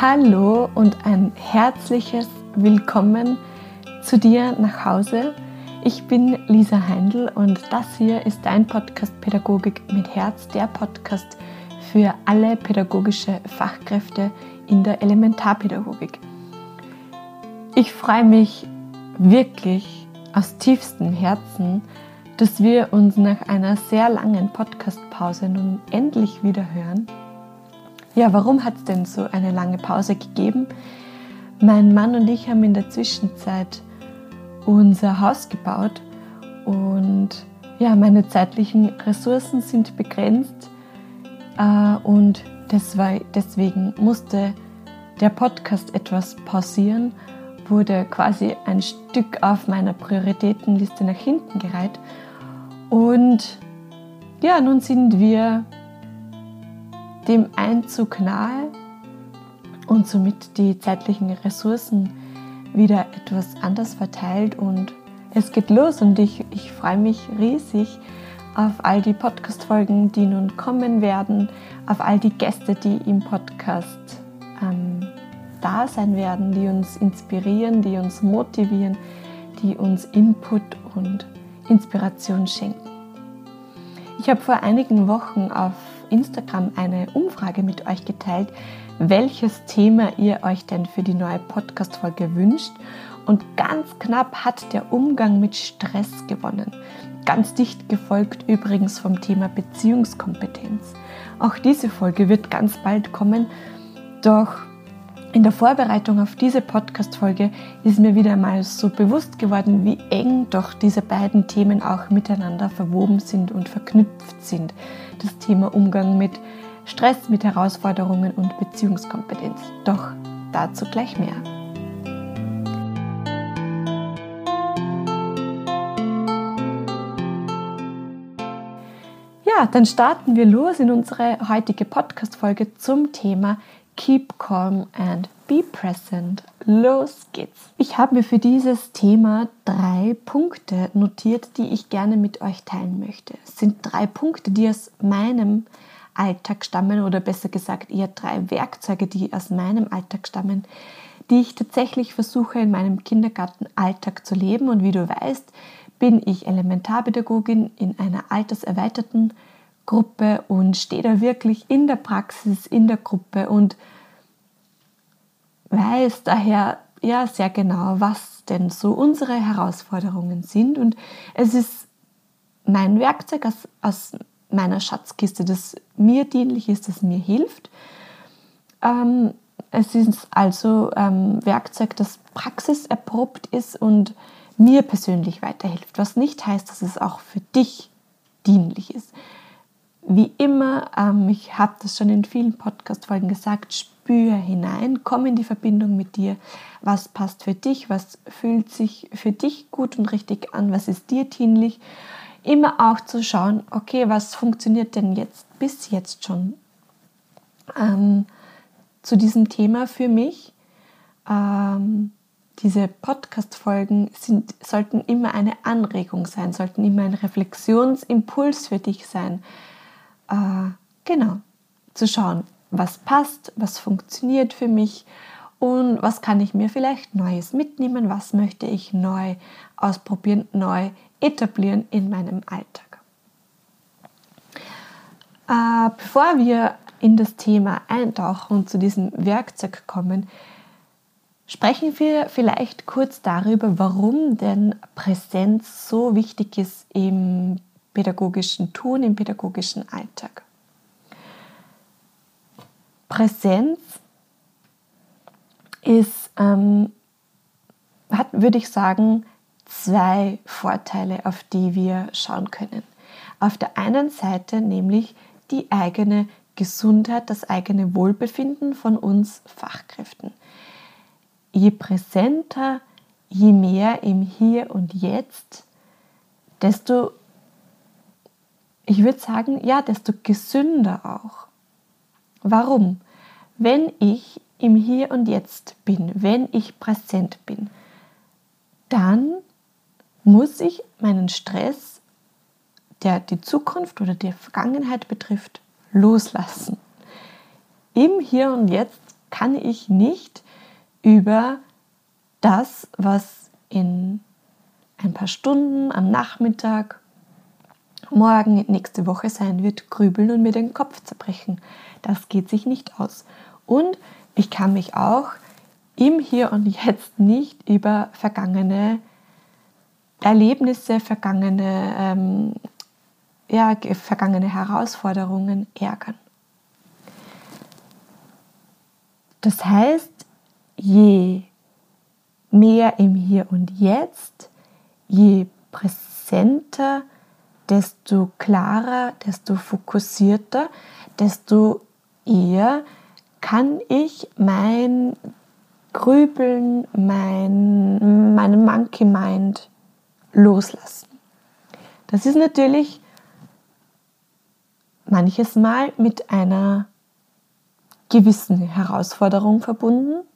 Hallo und ein herzliches Willkommen zu dir nach Hause. Ich bin Lisa Heindl und das hier ist dein Podcast Pädagogik mit Herz, der Podcast für alle pädagogische Fachkräfte in der Elementarpädagogik. Ich freue mich wirklich aus tiefstem Herzen, dass wir uns nach einer sehr langen Podcastpause nun endlich wieder hören ja, warum hat es denn so eine lange Pause gegeben? Mein Mann und ich haben in der Zwischenzeit unser Haus gebaut und ja, meine zeitlichen Ressourcen sind begrenzt äh, und deswegen musste der Podcast etwas pausieren, wurde quasi ein Stück auf meiner Prioritätenliste nach hinten gereiht und ja, nun sind wir dem Einzug nahe und somit die zeitlichen Ressourcen wieder etwas anders verteilt und es geht los und ich, ich freue mich riesig auf all die Podcast-Folgen, die nun kommen werden, auf all die Gäste, die im Podcast ähm, da sein werden, die uns inspirieren, die uns motivieren, die uns Input und Inspiration schenken. Ich habe vor einigen Wochen auf Instagram eine Umfrage mit euch geteilt, welches Thema ihr euch denn für die neue Podcast-Folge wünscht. Und ganz knapp hat der Umgang mit Stress gewonnen. Ganz dicht gefolgt übrigens vom Thema Beziehungskompetenz. Auch diese Folge wird ganz bald kommen, doch in der Vorbereitung auf diese Podcast-Folge ist mir wieder mal so bewusst geworden, wie eng doch diese beiden Themen auch miteinander verwoben sind und verknüpft sind. Das Thema Umgang mit Stress, mit Herausforderungen und Beziehungskompetenz. Doch dazu gleich mehr. Ja, dann starten wir los in unsere heutige Podcast-Folge zum Thema Keep calm and be present. Los geht's. Ich habe mir für dieses Thema drei Punkte notiert, die ich gerne mit euch teilen möchte. Es sind drei Punkte, die aus meinem Alltag stammen oder besser gesagt eher drei Werkzeuge, die aus meinem Alltag stammen, die ich tatsächlich versuche in meinem Kindergartenalltag zu leben. Und wie du weißt, bin ich Elementarpädagogin in einer alterserweiterten Gruppe und stehe da wirklich in der Praxis, in der Gruppe und weiß daher ja sehr genau, was denn so unsere Herausforderungen sind. Und es ist mein Werkzeug aus, aus meiner Schatzkiste, das mir dienlich ist, das mir hilft. Ähm, es ist also ähm, Werkzeug, das praxiserprobt ist und mir persönlich weiterhilft, was nicht heißt, dass es auch für dich dienlich ist. Wie immer, ähm, ich habe das schon in vielen Podcast-Folgen gesagt, spür hinein, komm in die Verbindung mit dir. Was passt für dich? Was fühlt sich für dich gut und richtig an? Was ist dir dienlich? Immer auch zu schauen, okay, was funktioniert denn jetzt bis jetzt schon ähm, zu diesem Thema für mich? Ähm, diese Podcast-Folgen sollten immer eine Anregung sein, sollten immer ein Reflexionsimpuls für dich sein äh, genau, zu schauen, was passt, was funktioniert für mich und was kann ich mir vielleicht Neues mitnehmen, was möchte ich neu ausprobieren, neu etablieren in meinem Alltag. Äh, bevor wir in das Thema eintauchen und zu diesem Werkzeug kommen, sprechen wir vielleicht kurz darüber, warum denn Präsenz so wichtig ist im pädagogischen Tun, im pädagogischen Alltag. Präsenz ist, ähm, hat, würde ich sagen, zwei Vorteile, auf die wir schauen können. Auf der einen Seite nämlich die eigene Gesundheit, das eigene Wohlbefinden von uns Fachkräften. Je präsenter, je mehr im Hier und Jetzt, desto ich würde sagen, ja, desto gesünder auch. Warum? Wenn ich im Hier und Jetzt bin, wenn ich präsent bin, dann muss ich meinen Stress, der die Zukunft oder die Vergangenheit betrifft, loslassen. Im Hier und Jetzt kann ich nicht über das, was in ein paar Stunden am Nachmittag, morgen, nächste Woche sein wird, grübeln und mir den Kopf zerbrechen. Das geht sich nicht aus. Und ich kann mich auch im Hier und Jetzt nicht über vergangene Erlebnisse, vergangene, ähm, ja, vergangene Herausforderungen ärgern. Das heißt, je mehr im Hier und Jetzt, je präsenter, desto klarer, desto fokussierter, desto eher kann ich mein Grübeln, mein, meinen Monkey Mind loslassen. Das ist natürlich manches Mal mit einer gewissen Herausforderung verbunden.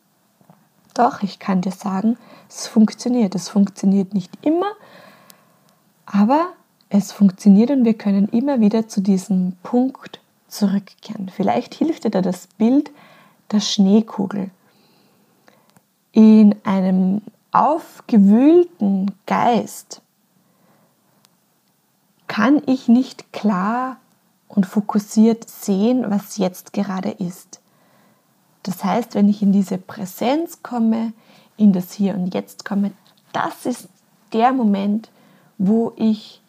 Doch, ich kann dir sagen, es funktioniert. Es funktioniert nicht immer, aber es funktioniert und wir können immer wieder zu diesem Punkt zurückkehren. Vielleicht hilft dir da das Bild der Schneekugel. In einem aufgewühlten Geist kann ich nicht klar und fokussiert sehen, was jetzt gerade ist. Das heißt, wenn ich in diese Präsenz komme, in das Hier und Jetzt komme, das ist der Moment, wo ich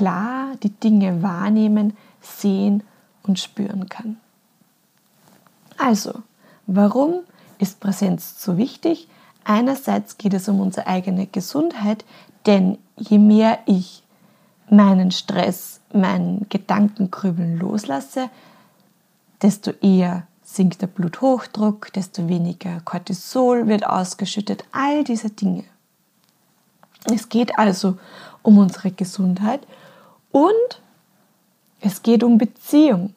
klar die Dinge wahrnehmen, sehen und spüren kann. Also, warum ist Präsenz so wichtig? Einerseits geht es um unsere eigene Gesundheit, denn je mehr ich meinen Stress, meinen Gedankengrübeln loslasse, desto eher sinkt der Bluthochdruck, desto weniger Cortisol wird ausgeschüttet, all diese Dinge. Es geht also um unsere Gesundheit und es geht um Beziehung.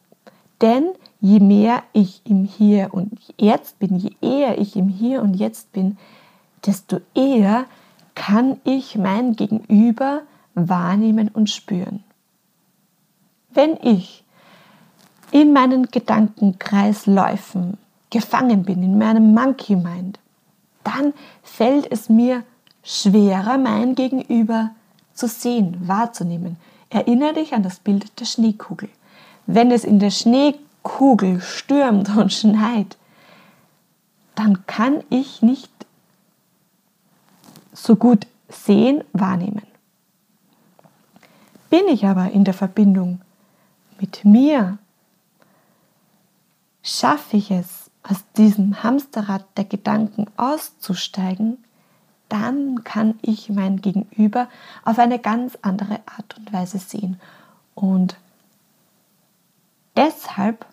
Denn je mehr ich im Hier und Jetzt bin, je eher ich im Hier und Jetzt bin, desto eher kann ich mein Gegenüber wahrnehmen und spüren. Wenn ich in meinen Gedankenkreisläufen gefangen bin, in meinem Monkey Mind, dann fällt es mir schwerer, mein Gegenüber zu sehen, wahrzunehmen. Erinnere dich an das Bild der Schneekugel. Wenn es in der Schneekugel stürmt und schneit, dann kann ich nicht so gut sehen, wahrnehmen. Bin ich aber in der Verbindung mit mir, schaffe ich es, aus diesem Hamsterrad der Gedanken auszusteigen, dann kann ich mein Gegenüber auf eine ganz andere Art und Weise sehen. Und deshalb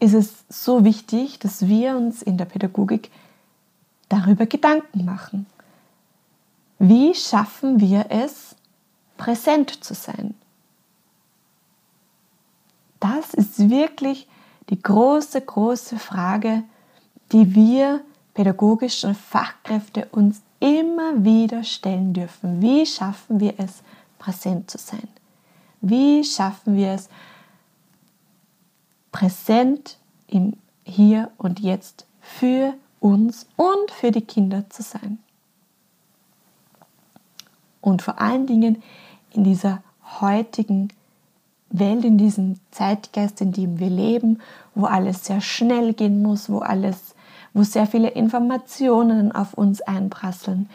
ist es so wichtig, dass wir uns in der Pädagogik darüber Gedanken machen. Wie schaffen wir es, präsent zu sein? Das ist wirklich die große, große Frage, die wir pädagogischen Fachkräfte uns immer wieder stellen dürfen. Wie schaffen wir es, präsent zu sein? Wie schaffen wir es, präsent im Hier und Jetzt für uns und für die Kinder zu sein? Und vor allen Dingen in dieser heutigen Welt, in diesem Zeitgeist, in dem wir leben, wo alles sehr schnell gehen muss, wo alles, wo sehr viele Informationen auf uns einprasseln,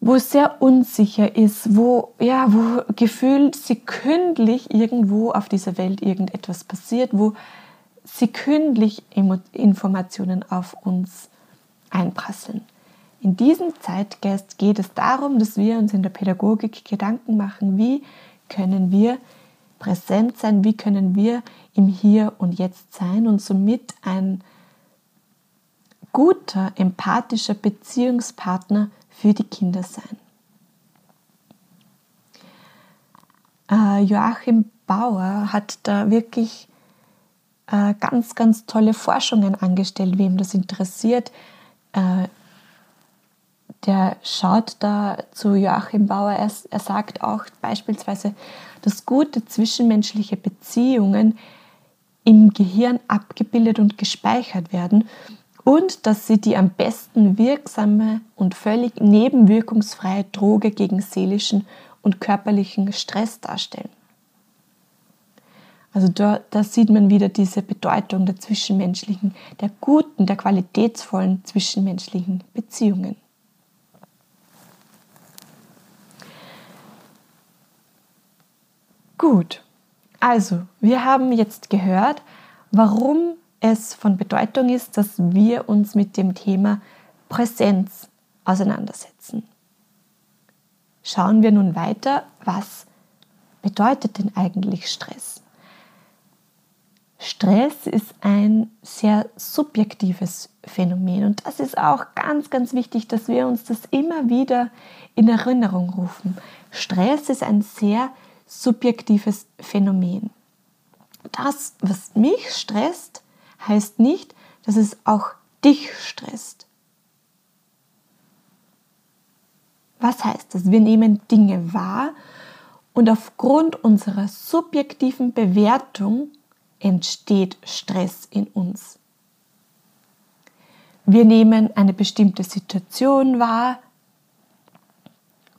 wo es sehr unsicher ist, wo, ja, wo gefühlt sekündlich irgendwo auf dieser Welt irgendetwas passiert, wo sekündlich Informationen auf uns einprasseln. In diesem Zeitgeist geht es darum, dass wir uns in der Pädagogik Gedanken machen, wie können wir präsent sein, wie können wir im Hier und Jetzt sein und somit ein guter, empathischer Beziehungspartner für die Kinder sein. Äh, Joachim Bauer hat da wirklich äh, ganz, ganz tolle Forschungen angestellt, wem das interessiert. Äh, der schaut da zu Joachim Bauer, er, er sagt auch beispielsweise, dass gute zwischenmenschliche Beziehungen im Gehirn abgebildet und gespeichert werden und dass sie die am besten wirksame und völlig nebenwirkungsfreie Droge gegen seelischen und körperlichen Stress darstellen. Also da, da sieht man wieder diese Bedeutung der zwischenmenschlichen, der guten, der qualitätsvollen zwischenmenschlichen Beziehungen. Gut, also wir haben jetzt gehört, warum es von Bedeutung ist, dass wir uns mit dem Thema Präsenz auseinandersetzen. Schauen wir nun weiter, was bedeutet denn eigentlich Stress? Stress ist ein sehr subjektives Phänomen und das ist auch ganz, ganz wichtig, dass wir uns das immer wieder in Erinnerung rufen. Stress ist ein sehr subjektives Phänomen. Das, was mich stresst, heißt nicht, dass es auch dich stresst. Was heißt das? Wir nehmen Dinge wahr und aufgrund unserer subjektiven Bewertung entsteht Stress in uns. Wir nehmen eine bestimmte Situation wahr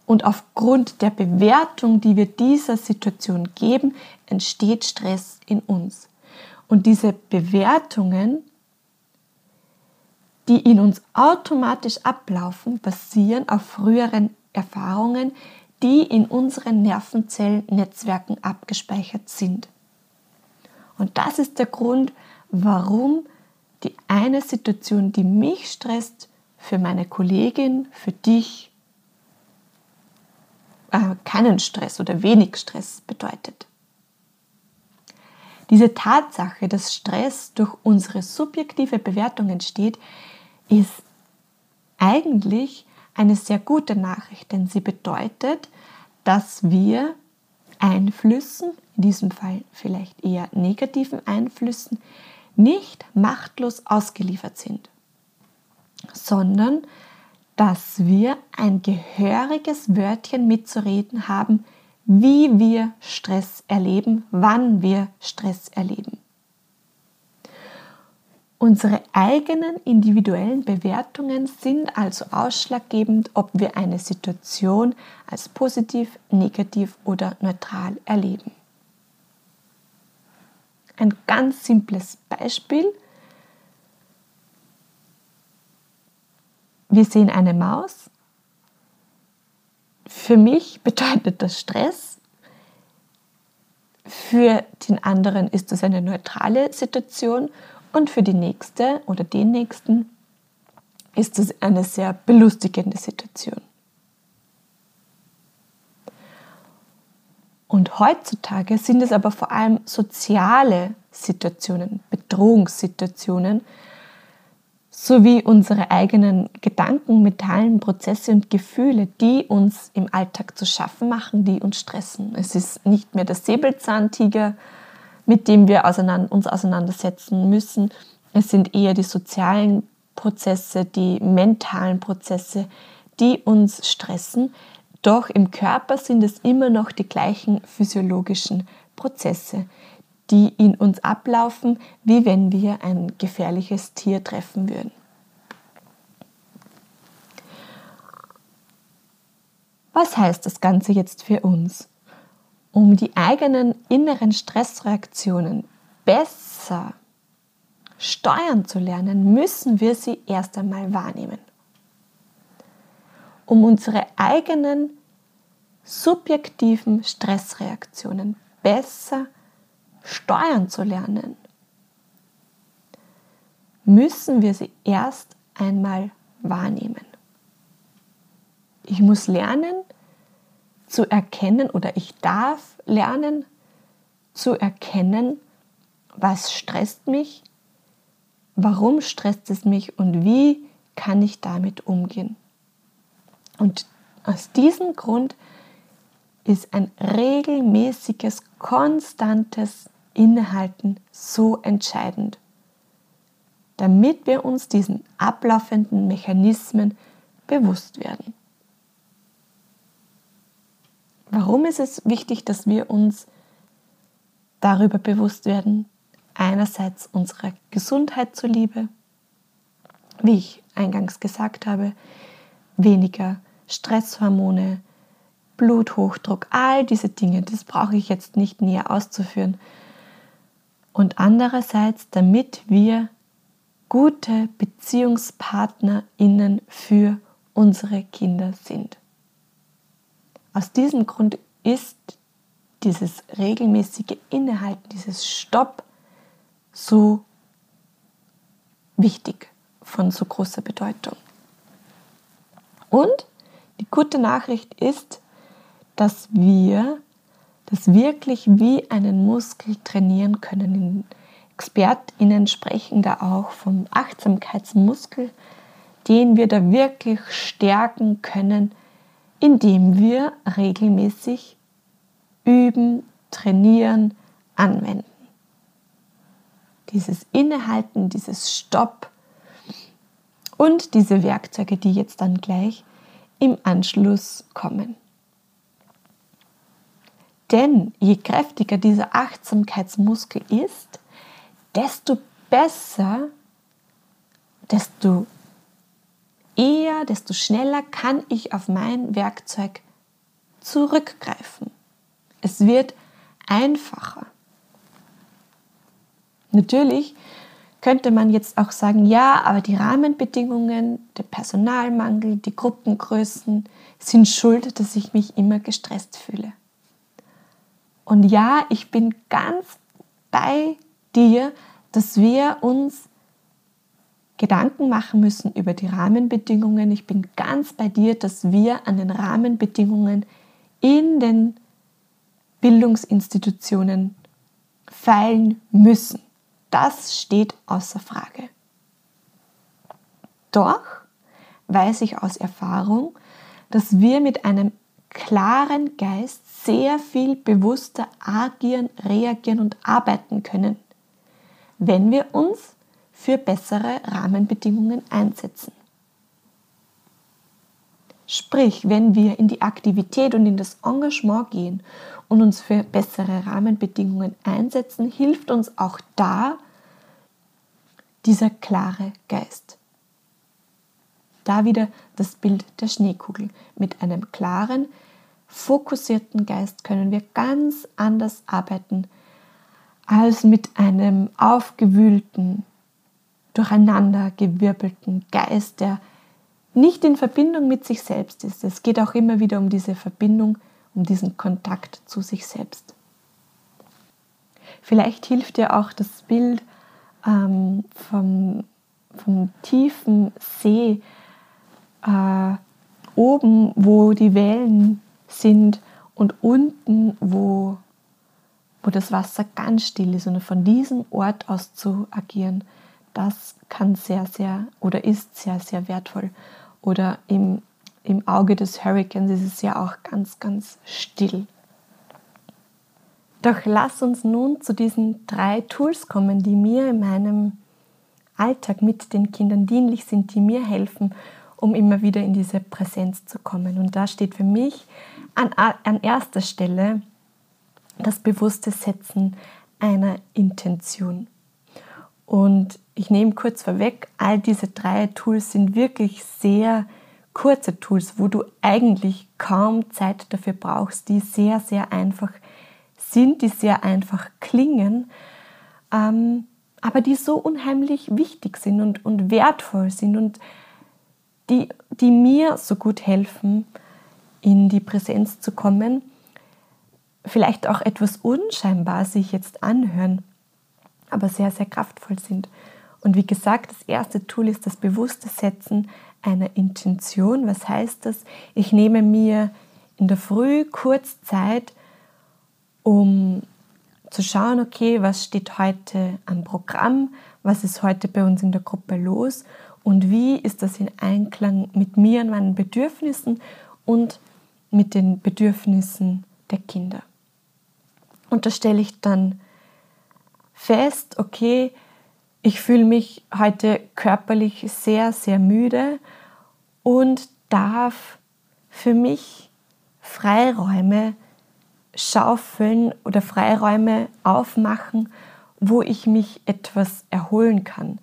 und aufgrund der Bewertung, die wir dieser Situation geben, entsteht Stress in uns. Und diese Bewertungen, die in uns automatisch ablaufen, basieren auf früheren Erfahrungen, die in unseren Nervenzellennetzwerken abgespeichert sind. Und das ist der Grund, warum die eine Situation, die mich stresst, für meine Kollegin, für dich äh, keinen Stress oder wenig Stress bedeutet. Diese Tatsache, dass Stress durch unsere subjektive Bewertung entsteht, ist eigentlich eine sehr gute Nachricht, denn sie bedeutet, dass wir Einflüssen, in diesem Fall vielleicht eher negativen Einflüssen, nicht machtlos ausgeliefert sind, sondern dass wir ein gehöriges Wörtchen mitzureden haben, wie wir Stress erleben, wann wir Stress erleben. Unsere eigenen individuellen Bewertungen sind also ausschlaggebend, ob wir eine Situation als positiv, negativ oder neutral erleben. Ein ganz simples Beispiel. Wir sehen eine Maus. Für mich bedeutet das Stress. Für den anderen ist das eine neutrale Situation und für die nächste oder den nächsten ist es eine sehr belustigende Situation. Und heutzutage sind es aber vor allem soziale Situationen, Bedrohungssituationen, sowie unsere eigenen Gedanken, mentalen Prozesse und Gefühle, die uns im Alltag zu schaffen machen, die uns stressen. Es ist nicht mehr der Säbelzahntiger, mit dem wir uns auseinandersetzen müssen. Es sind eher die sozialen Prozesse, die mentalen Prozesse, die uns stressen. Doch im Körper sind es immer noch die gleichen physiologischen Prozesse, die in uns ablaufen, wie wenn wir ein gefährliches Tier treffen würden. Was heißt das Ganze jetzt für uns? Um die eigenen inneren Stressreaktionen besser steuern zu lernen, müssen wir sie erst einmal wahrnehmen. Um unsere eigenen subjektiven Stressreaktionen besser steuern zu lernen, müssen wir sie erst einmal wahrnehmen. Ich muss lernen, zu erkennen oder ich darf lernen zu erkennen, was stresst mich, warum stresst es mich und wie kann ich damit umgehen. Und aus diesem Grund ist ein regelmäßiges, konstantes Innehalten so entscheidend, damit wir uns diesen ablaufenden Mechanismen bewusst werden. Warum ist es wichtig, dass wir uns darüber bewusst werden? einerseits unserer Gesundheit zuliebe, wie ich eingangs gesagt habe, weniger Stresshormone, Bluthochdruck, all diese Dinge, das brauche ich jetzt nicht näher auszuführen. Und andererseits, damit wir gute BeziehungspartnerInnen für unsere Kinder sind. Aus diesem Grund ist dieses regelmäßige Innehalten, dieses Stopp so wichtig, von so großer Bedeutung. Und die gute Nachricht ist, dass wir das wirklich wie einen Muskel trainieren können. ExpertInnen sprechen da auch vom Achtsamkeitsmuskel, den wir da wirklich stärken können, indem wir regelmäßig üben, trainieren, anwenden. Dieses Innehalten, dieses Stopp und diese Werkzeuge, die jetzt dann gleich im Anschluss kommen. Denn je kräftiger dieser Achtsamkeitsmuskel ist, desto besser, desto eher, desto schneller kann ich auf mein Werkzeug zurückgreifen. Es wird einfacher. Natürlich könnte man jetzt auch sagen, ja, aber die Rahmenbedingungen, der Personalmangel, die Gruppengrößen sind schuld, dass ich mich immer gestresst fühle. Und ja, ich bin ganz bei dir, dass wir uns Gedanken machen müssen über die Rahmenbedingungen. Ich bin ganz bei dir, dass wir an den Rahmenbedingungen in den Bildungsinstitutionen feilen müssen. Das steht außer Frage. Doch weiß ich aus Erfahrung, dass wir mit einem klaren Geist sehr viel bewusster agieren, reagieren und arbeiten können, wenn wir uns für bessere Rahmenbedingungen einsetzen. Sprich, wenn wir in die Aktivität und in das Engagement gehen und uns für bessere Rahmenbedingungen einsetzen, hilft uns auch da dieser klare Geist. Da wieder das Bild der Schneekugel. Mit einem klaren, fokussierten Geist können wir ganz anders arbeiten als mit einem aufgewühlten, durcheinandergewirbelten Geist, der nicht in Verbindung mit sich selbst ist. Es geht auch immer wieder um diese Verbindung, um diesen Kontakt zu sich selbst. Vielleicht hilft dir auch das Bild ähm, vom, vom tiefen See äh, oben, wo die Wellen sind und unten, wo, wo das Wasser ganz still ist und von diesem Ort aus zu agieren, das kann sehr, sehr oder ist sehr, sehr wertvoll. Oder im, im Auge des Hurricanes ist es ja auch ganz, ganz still. Doch lass uns nun zu diesen drei Tools kommen, die mir in meinem Alltag mit den Kindern dienlich sind, die mir helfen, um immer wieder in diese Präsenz zu kommen. Und da steht für mich an, an erster Stelle das bewusste Setzen einer Intention. Und ich nehme kurz vorweg, all diese drei Tools sind wirklich sehr kurze Tools, wo du eigentlich kaum Zeit dafür brauchst, die sehr, sehr einfach sind, die sehr einfach klingen, ähm, aber die so unheimlich wichtig sind und, und wertvoll sind und die, die mir so gut helfen, in die Präsenz zu kommen, vielleicht auch etwas unscheinbar sich jetzt anhören, aber sehr, sehr kraftvoll sind. Und wie gesagt, das erste Tool ist das bewusste Setzen einer Intention. Was heißt das? Ich nehme mir in der Früh kurz Zeit, um zu schauen, okay, was steht heute am Programm, was ist heute bei uns in der Gruppe los und wie ist das in Einklang mit mir und meinen Bedürfnissen und mit den Bedürfnissen der Kinder. Und da stelle ich dann fest, okay, ich fühle mich heute körperlich sehr, sehr müde und darf für mich Freiräume schaufeln oder Freiräume aufmachen, wo ich mich etwas erholen kann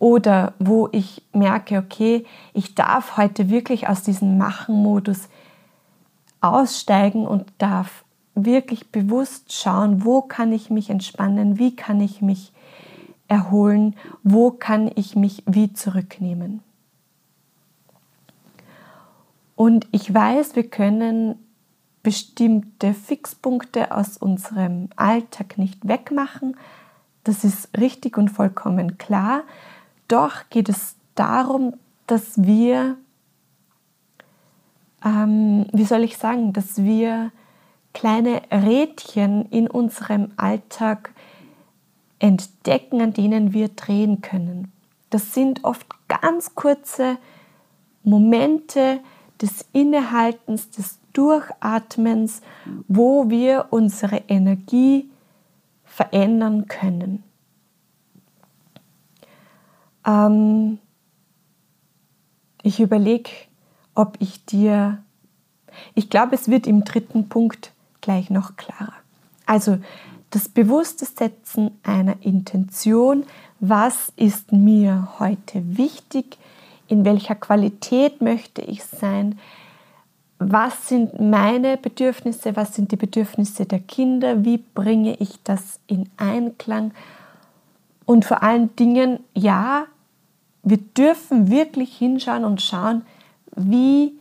oder wo ich merke, okay, ich darf heute wirklich aus diesem Machen-Modus aussteigen und darf wirklich bewusst schauen, wo kann ich mich entspannen, wie kann ich mich erholen, wo kann ich mich wie zurücknehmen. Und ich weiß, wir können bestimmte Fixpunkte aus unserem Alltag nicht wegmachen. Das ist richtig und vollkommen klar. Doch geht es darum, dass wir, ähm, wie soll ich sagen, dass wir kleine Rädchen in unserem Alltag entdecken, an denen wir drehen können. Das sind oft ganz kurze Momente des Innehaltens, des Durchatmens, wo wir unsere Energie verändern können. Ähm, ich überlege, ob ich dir, ich glaube, es wird im dritten Punkt gleich noch klarer. Also das bewusste Setzen einer Intention, was ist mir heute wichtig, in welcher Qualität möchte ich sein, was sind meine Bedürfnisse, was sind die Bedürfnisse der Kinder, wie bringe ich das in Einklang und vor allen Dingen, ja, wir dürfen wirklich hinschauen und schauen, wie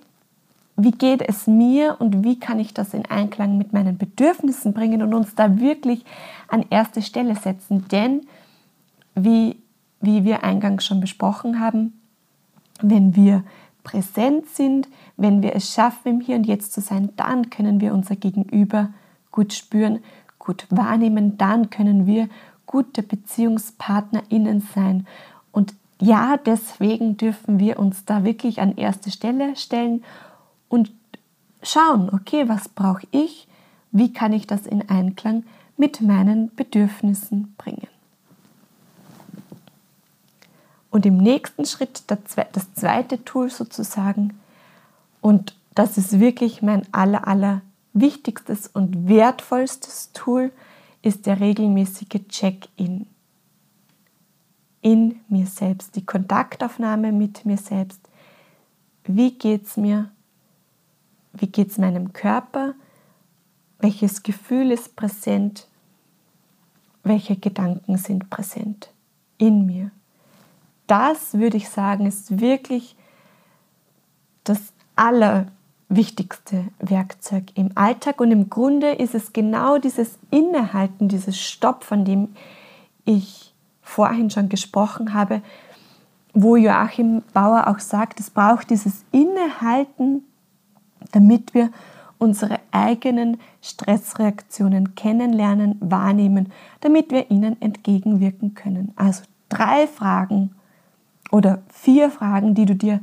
wie geht es mir und wie kann ich das in Einklang mit meinen Bedürfnissen bringen und uns da wirklich an erste Stelle setzen. Denn, wie, wie wir eingangs schon besprochen haben, wenn wir präsent sind, wenn wir es schaffen, im Hier und Jetzt zu sein, dann können wir unser Gegenüber gut spüren, gut wahrnehmen, dann können wir gute BeziehungspartnerInnen sein. Und ja, deswegen dürfen wir uns da wirklich an erste Stelle stellen und schauen, okay, was brauche ich, wie kann ich das in Einklang mit meinen Bedürfnissen bringen. Und im nächsten Schritt das zweite Tool sozusagen, und das ist wirklich mein aller, aller wichtigstes und wertvollstes Tool, ist der regelmäßige Check-in in mir selbst, die Kontaktaufnahme mit mir selbst. Wie geht es mir? Wie geht es meinem Körper? Welches Gefühl ist präsent? Welche Gedanken sind präsent in mir? Das würde ich sagen, ist wirklich das allerwichtigste Werkzeug im Alltag. Und im Grunde ist es genau dieses Innehalten, dieses Stopp, von dem ich vorhin schon gesprochen habe, wo Joachim Bauer auch sagt, es braucht dieses Innehalten damit wir unsere eigenen Stressreaktionen kennenlernen, wahrnehmen, damit wir ihnen entgegenwirken können. Also drei Fragen oder vier Fragen, die du dir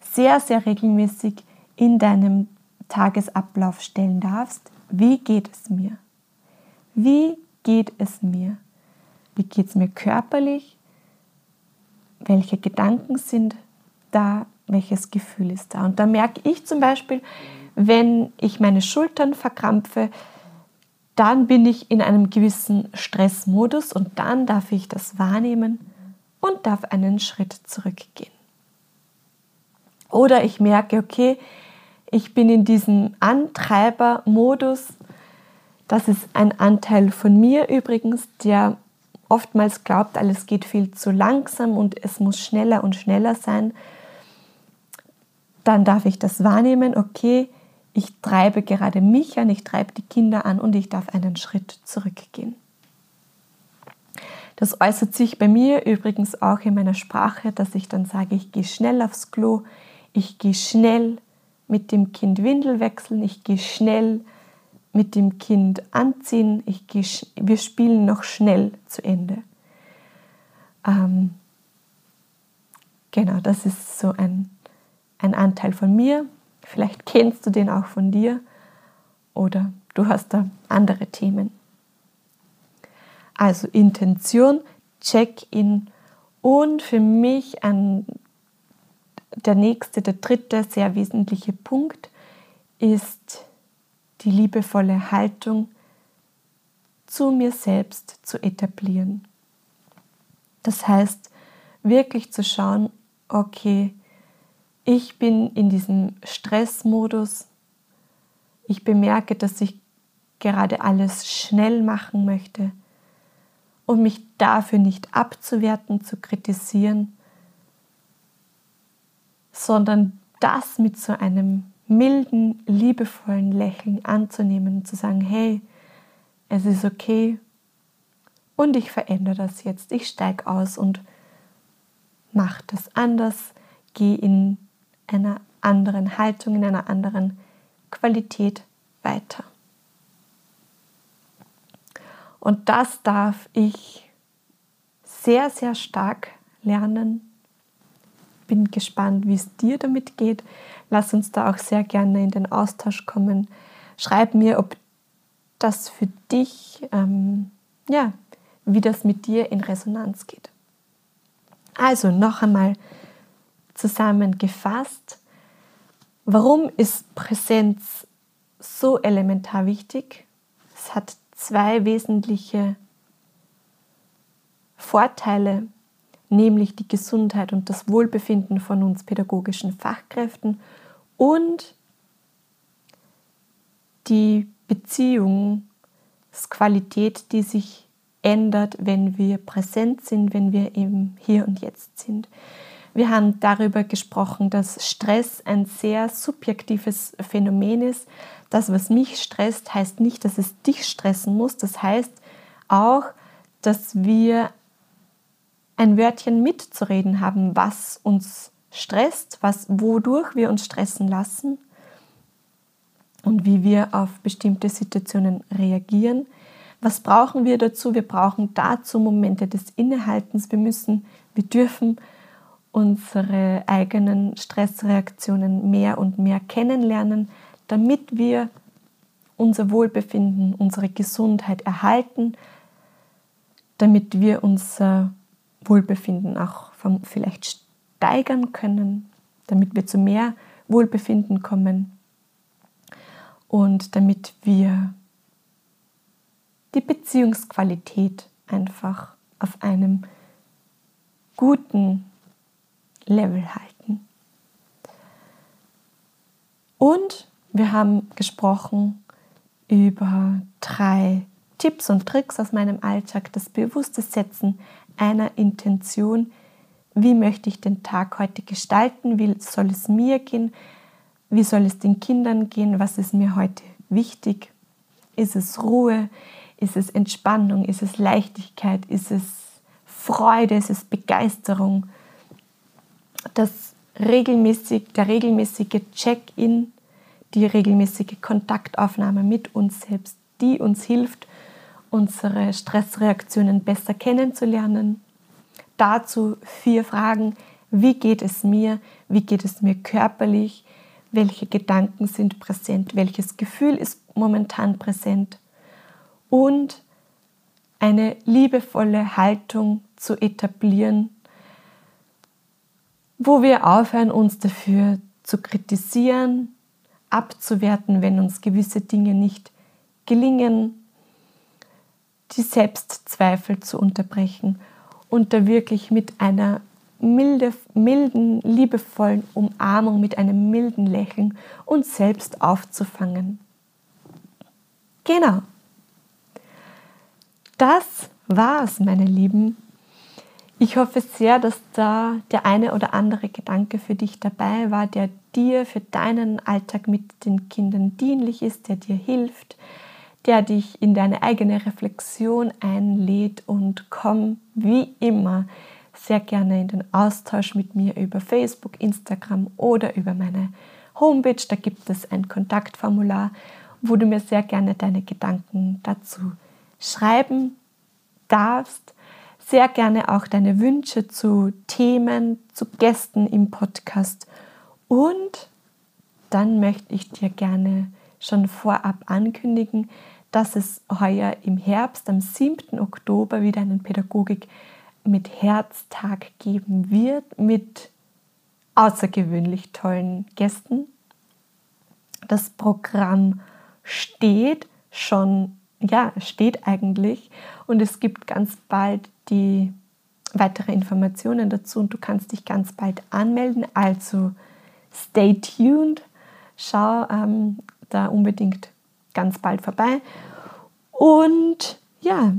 sehr, sehr regelmäßig in deinem Tagesablauf stellen darfst. Wie geht es mir? Wie geht es mir? Wie geht es mir körperlich? Welche Gedanken sind da? welches Gefühl ist da. Und da merke ich zum Beispiel, wenn ich meine Schultern verkrampfe, dann bin ich in einem gewissen Stressmodus und dann darf ich das wahrnehmen und darf einen Schritt zurückgehen. Oder ich merke, okay, ich bin in diesem Antreibermodus. Das ist ein Anteil von mir übrigens, der oftmals glaubt, alles geht viel zu langsam und es muss schneller und schneller sein dann darf ich das wahrnehmen, okay, ich treibe gerade mich an, ich treibe die Kinder an und ich darf einen Schritt zurückgehen. Das äußert sich bei mir übrigens auch in meiner Sprache, dass ich dann sage, ich gehe schnell aufs Klo, ich gehe schnell mit dem Kind Windel wechseln, ich gehe schnell mit dem Kind anziehen, ich gehe, wir spielen noch schnell zu Ende. Ähm, genau, das ist so ein ein Anteil von mir. Vielleicht kennst du den auch von dir oder du hast da andere Themen. Also Intention, Check-in und für mich ein, der nächste, der dritte sehr wesentliche Punkt ist die liebevolle Haltung zu mir selbst zu etablieren. Das heißt, wirklich zu schauen, okay, ich bin in diesem Stressmodus, ich bemerke, dass ich gerade alles schnell machen möchte und mich dafür nicht abzuwerten, zu kritisieren, sondern das mit so einem milden, liebevollen Lächeln anzunehmen und zu sagen, hey, es ist okay und ich verändere das jetzt. Ich steige aus und mache das anders, gehe in einer anderen Haltung, in einer anderen Qualität weiter. Und das darf ich sehr, sehr stark lernen. Bin gespannt, wie es dir damit geht. Lass uns da auch sehr gerne in den Austausch kommen. Schreib mir, ob das für dich, ähm, ja, wie das mit dir in Resonanz geht. Also noch einmal zusammengefasst, warum ist Präsenz so elementar wichtig? Es hat zwei wesentliche Vorteile, nämlich die Gesundheit und das Wohlbefinden von uns pädagogischen Fachkräften und die Beziehungsqualität, die sich ändert, wenn wir präsent sind, wenn wir im Hier und Jetzt sind. Wir haben darüber gesprochen, dass Stress ein sehr subjektives Phänomen ist. Das, was mich stresst, heißt nicht, dass es dich stressen muss. Das heißt auch, dass wir ein Wörtchen mitzureden haben, was uns stresst, was, wodurch wir uns stressen lassen und wie wir auf bestimmte Situationen reagieren. Was brauchen wir dazu? Wir brauchen dazu Momente des Innehaltens. Wir müssen, wir dürfen unsere eigenen Stressreaktionen mehr und mehr kennenlernen, damit wir unser Wohlbefinden, unsere Gesundheit erhalten, damit wir unser Wohlbefinden auch vielleicht steigern können, damit wir zu mehr Wohlbefinden kommen und damit wir die Beziehungsqualität einfach auf einem guten Level halten. Und wir haben gesprochen über drei Tipps und Tricks aus meinem Alltag, das bewusste Setzen einer Intention. Wie möchte ich den Tag heute gestalten? Wie soll es mir gehen? Wie soll es den Kindern gehen? Was ist mir heute wichtig? Ist es Ruhe? Ist es Entspannung? Ist es Leichtigkeit? Ist es Freude? Ist es Begeisterung? Das regelmäßig, der regelmäßige Check-in, die regelmäßige Kontaktaufnahme mit uns selbst, die uns hilft, unsere Stressreaktionen besser kennenzulernen. Dazu vier Fragen. Wie geht es mir? Wie geht es mir körperlich? Welche Gedanken sind präsent? Welches Gefühl ist momentan präsent? und eine liebevolle Haltung zu etablieren, wo wir aufhören, uns dafür zu kritisieren, abzuwerten, wenn uns gewisse Dinge nicht gelingen, die Selbstzweifel zu unterbrechen und da wirklich mit einer milde, milden, liebevollen Umarmung, mit einem milden Lächeln uns selbst aufzufangen. Genau das war's, meine Lieben. Ich hoffe sehr, dass da der eine oder andere Gedanke für dich dabei war, der dir für deinen Alltag mit den Kindern dienlich ist, der dir hilft, der dich in deine eigene Reflexion einlädt und komm wie immer sehr gerne in den Austausch mit mir über Facebook, Instagram oder über meine Homepage. Da gibt es ein Kontaktformular, wo du mir sehr gerne deine Gedanken dazu schreiben darfst. Sehr gerne auch deine Wünsche zu Themen, zu Gästen im Podcast. Und dann möchte ich dir gerne schon vorab ankündigen, dass es heuer im Herbst, am 7. Oktober, wieder einen Pädagogik mit Herztag geben wird, mit außergewöhnlich tollen Gästen. Das Programm steht schon ja, steht eigentlich. Und es gibt ganz bald die weitere Informationen dazu und du kannst dich ganz bald anmelden. Also stay tuned, schau ähm, da unbedingt ganz bald vorbei. Und ja,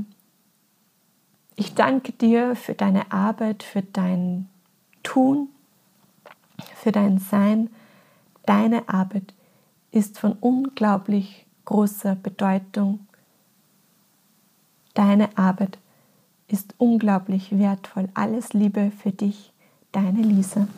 ich danke dir für deine Arbeit, für dein Tun, für dein Sein. Deine Arbeit ist von unglaublich großer Bedeutung. Deine Arbeit ist unglaublich wertvoll. Alles Liebe für dich, deine Lisa.